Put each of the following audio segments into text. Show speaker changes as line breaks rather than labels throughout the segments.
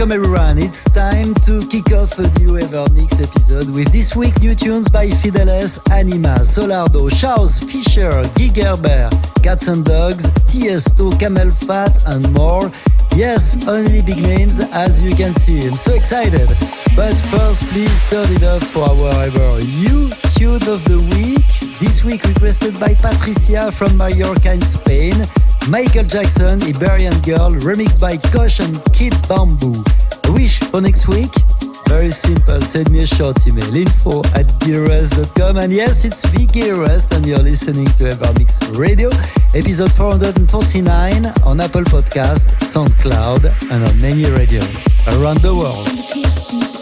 welcome everyone. It's time to kick off a new Evermix episode with this week new tunes by Fideles, Anima, Solardo, Charles Fisher, Guy Gerber, Cats and Dogs, Tiesto, CamelPhat, and more. Yes, only big names as you can see. I'm so excited. But first, please turn it up for our ever new tune of the week. This week requested by Patricia from Mallorca in Spain. Michael Jackson, Liberian Girl, remixed by Kosh and Kid Bamboo. Wish for next week? Very simple, send me a short email, info at gileverest.com. And yes, it's Big Gileverest, and you're listening to Evermix Radio, episode 449 on Apple Podcast, SoundCloud, and on many radios around the world.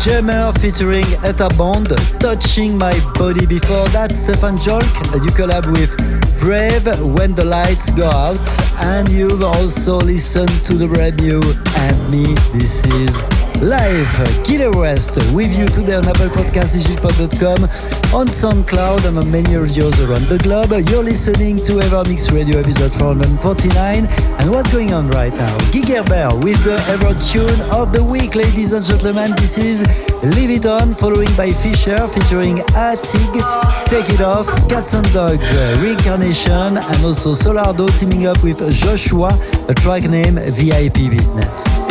Jammer featuring Etta Bond, Touching My Body. Before that, Stephan Jolk, you collab with Brave When the Lights Go Out. And you've also listened to the brand new and me. This is live Gil Everest with you today on Apple Podcast, digipod.com, on SoundCloud, and on many radios around the globe. You're listening to Evermix Radio episode 449. And what's going on right now? Guy Gerber with the Ever Tune of the Week, ladies and gentlemen. This is Leave It On, following by Fisher featuring AATIG, Take It Off, Cats and Dogs, uh, Reincarnation, and also Solardo teaming up with Joshua, a track named VIP Business.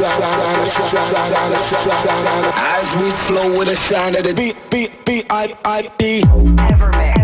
As we flow with the sound of the beat, beat, beat, I, I, beat.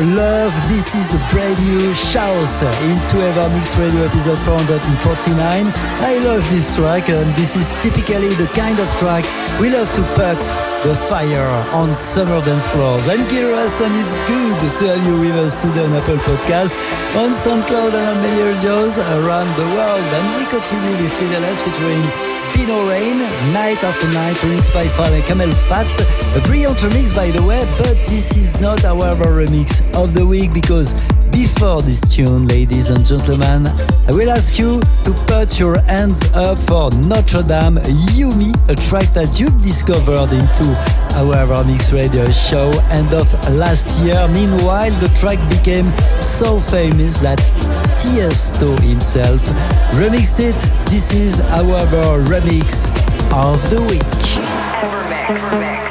Love. This is the brand new Chaos into EverMix Radio episode 449. I love this track and this is typically the kind of track we love to put the fire on summer dance floors. I'm Everest and it's good to have you with us today on Apple Podcast, on SoundCloud and on many radios around the world. And we continue with Fideles featuring Pino Rain, Night After Night, remix by Father Camel Fat. A brilliant remix, by the way, but this is not our remix of the week because before this tune, ladies and gentlemen, I will ask you to put your hands up for Notre Dame Yumi, a track that you've discovered into our Mix Radio show end of last year. Meanwhile, the track became so famous that Tiesto himself remixed it. This is our remix of the week.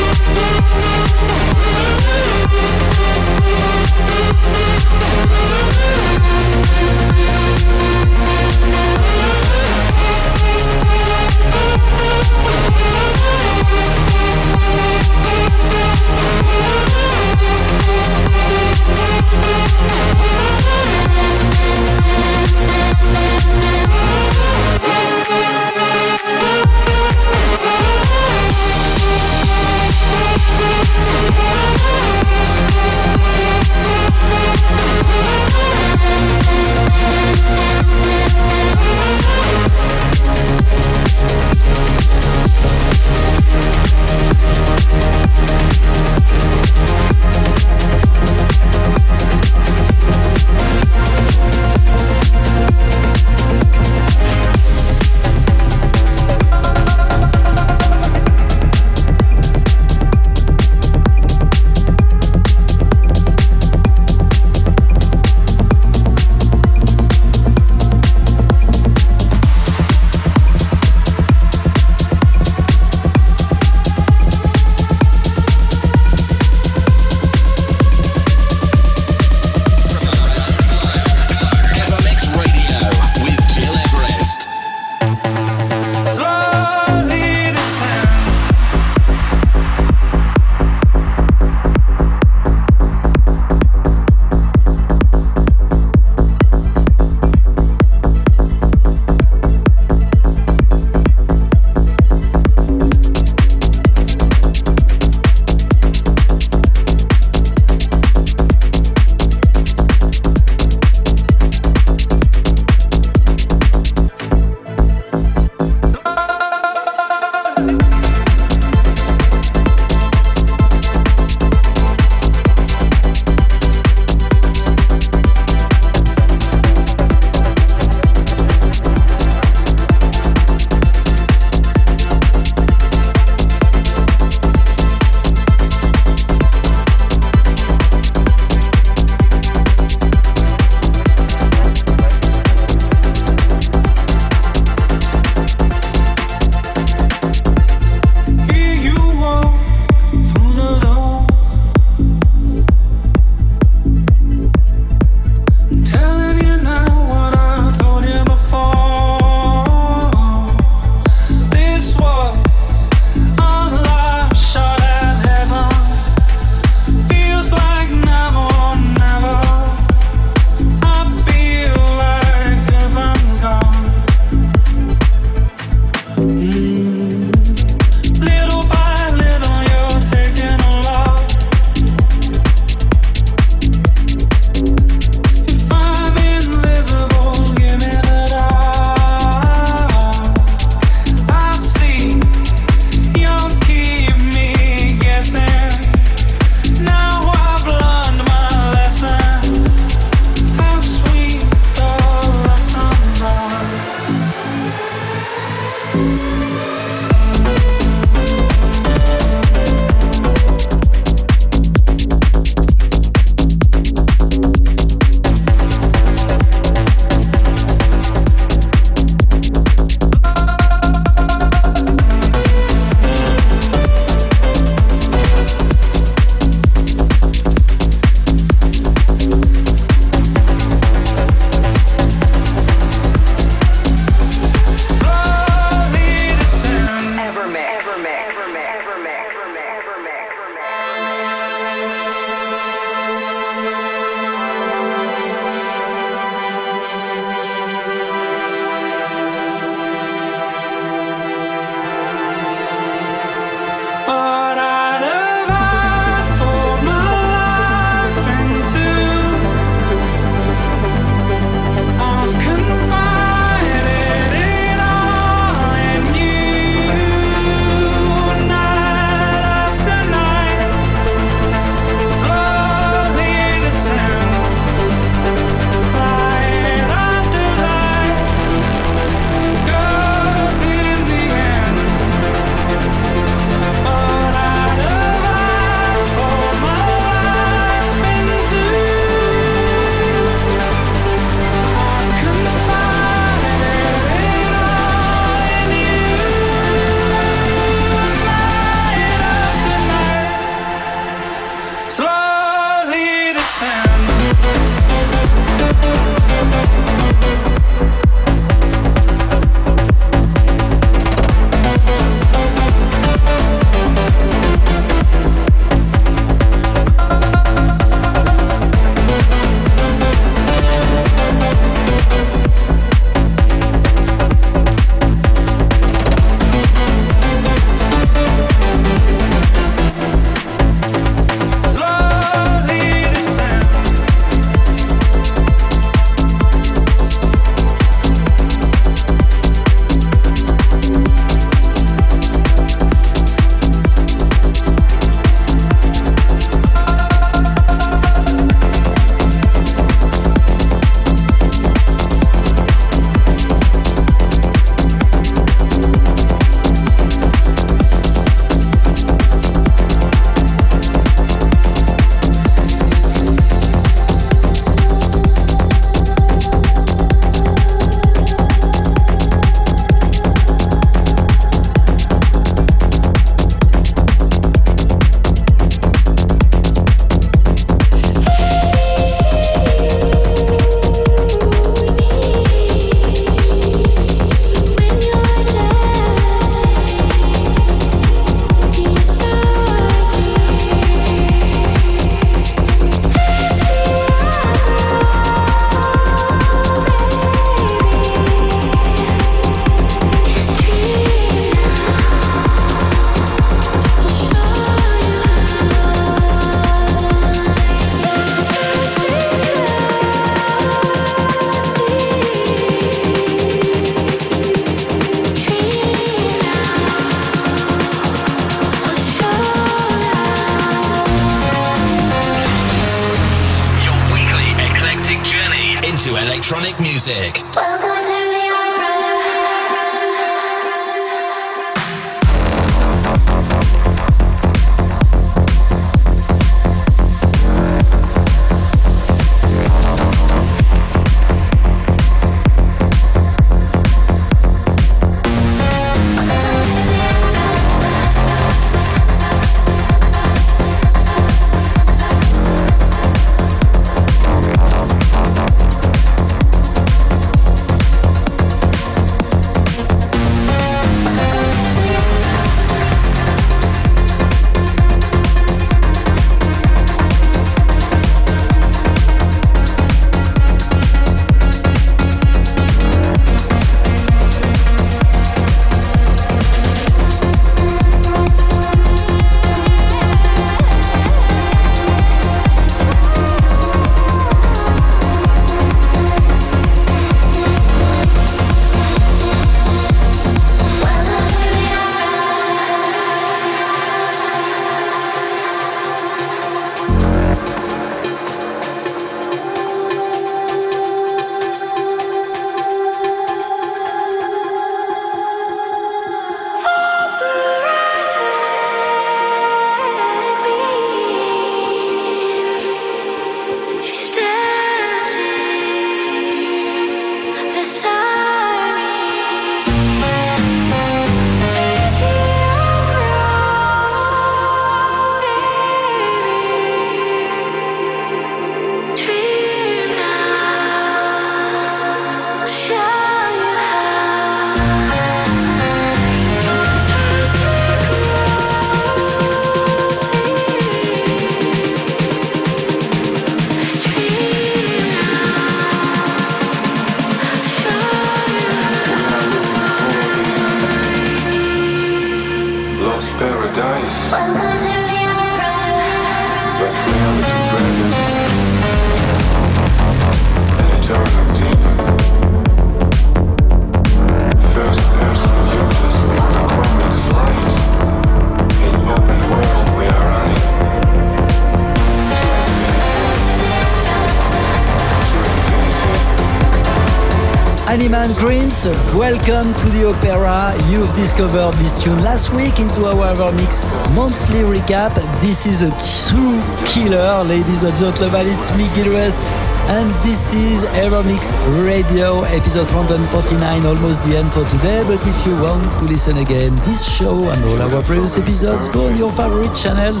Dreams, welcome to the opera. You've discovered this tune last week into our Evermix monthly recap. This is a true killer, ladies and gentlemen. It's me, Gil Everest and this is Evermix Radio, episode 149, almost the end for today. But if you want to listen again, this show and all our previous episodes, go on your favorite channels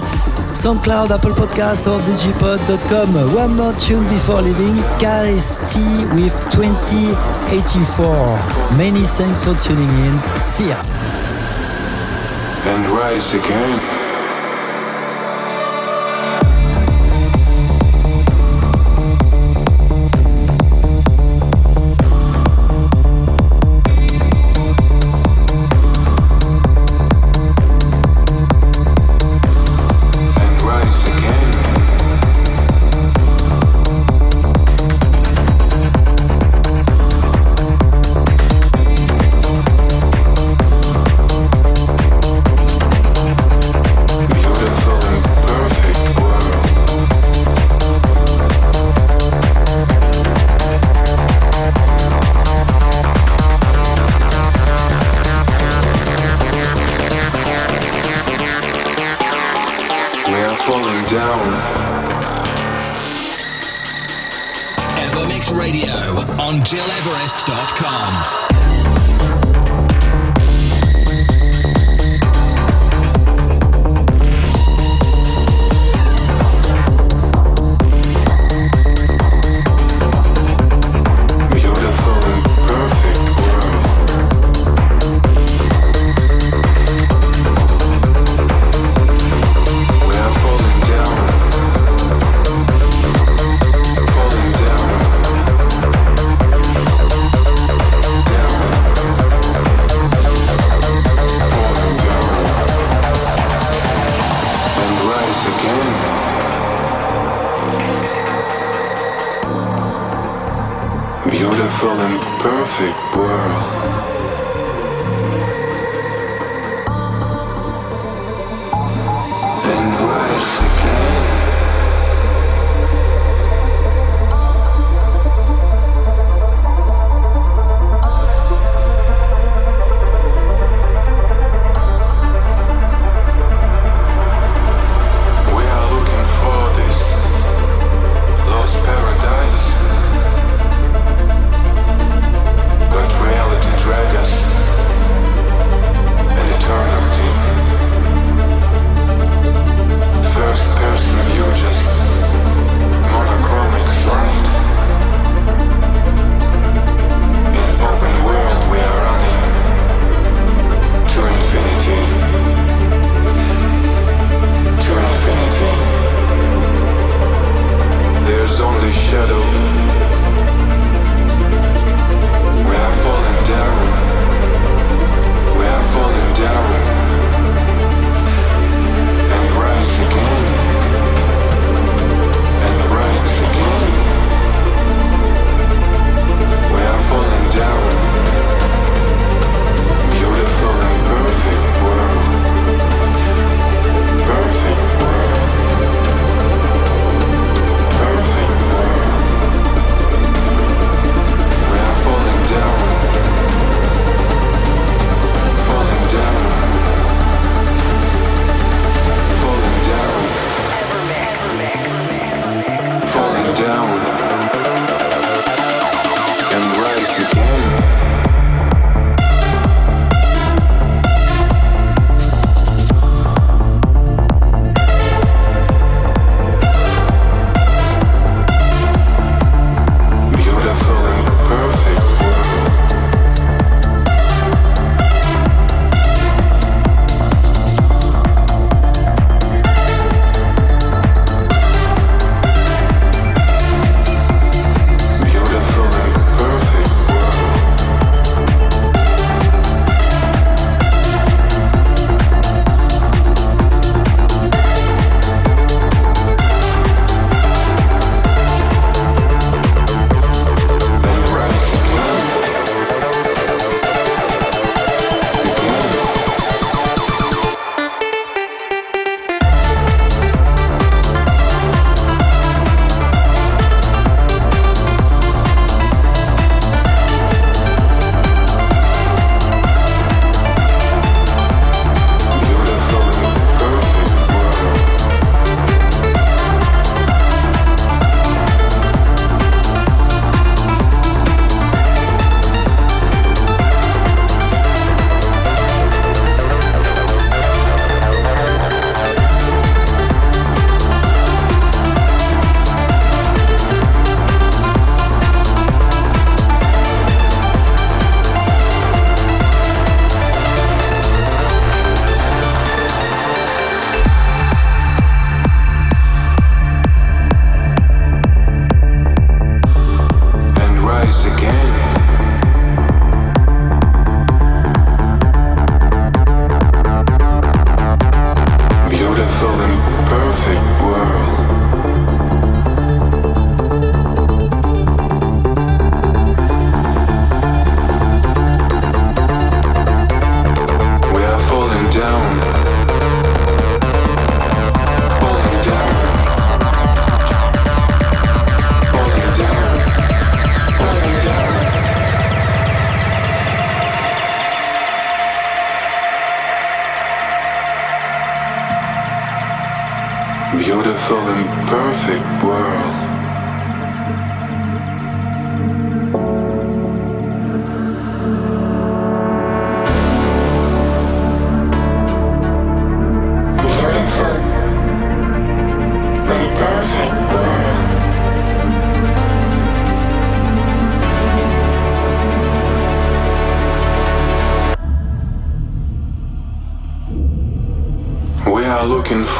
SoundCloud, Apple Podcast, or digipod.com. One more tune before leaving KST with 2084. Many thanks for tuning in. See ya.
And rise again.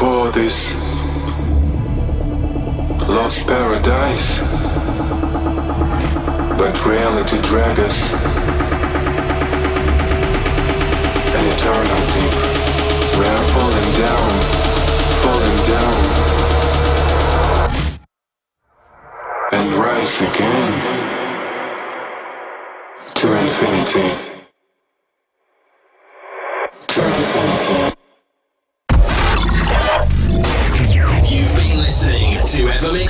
For this lost paradise, but reality drags us an eternal deep. We are falling down, falling down, and rise again to infinity.